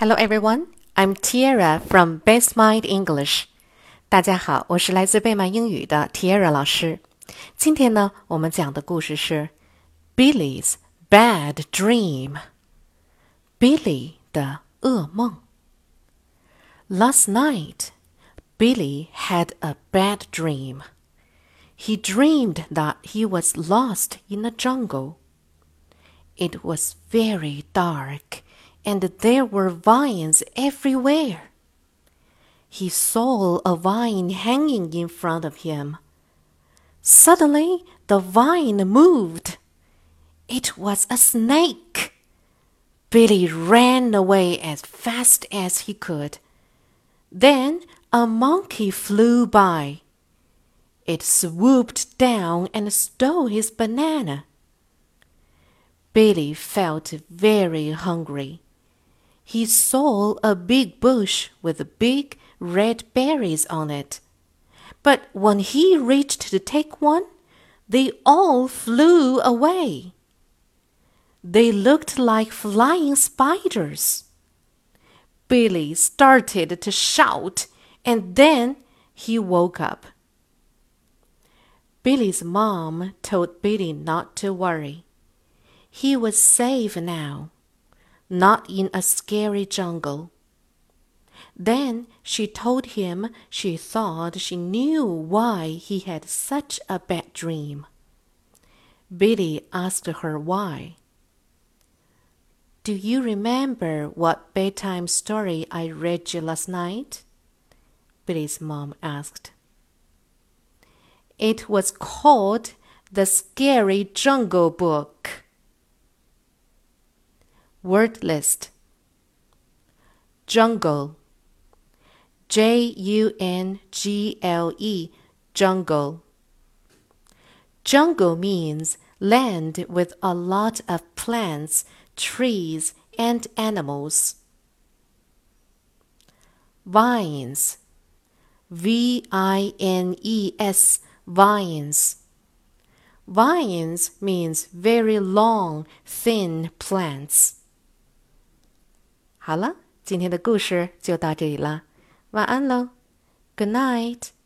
Hello everyone, I'm Tiara from Best Mind English. 大家好，我是来自贝曼英语的 Tiara 老师。今天呢，我们讲的故事是 Billy's Bad Dream。Billy 的噩梦。Last night, Billy had a bad dream. He dreamed that he was lost in a jungle. It was very dark and there were vines everywhere. He saw a vine hanging in front of him. Suddenly, the vine moved. It was a snake. Billy ran away as fast as he could. Then a monkey flew by. It swooped down and stole his banana. Billy felt very hungry he saw a big bush with big red berries on it. But when he reached to take one, they all flew away. They looked like flying spiders. Billy started to shout, and then he woke up. Billy's mom told Billy not to worry. He was safe now not in a scary jungle. Then she told him she thought she knew why he had such a bad dream. Billy asked her why. Do you remember what bedtime story I read you last night? Billy's mom asked. It was called The Scary Jungle Book. Word list Jungle. J U N G L E. Jungle. Jungle means land with a lot of plants, trees, and animals. Vines. V I N E S. Vines. Vines means very long, thin plants. 好了，今天的故事就到这里了，晚安喽，Good night。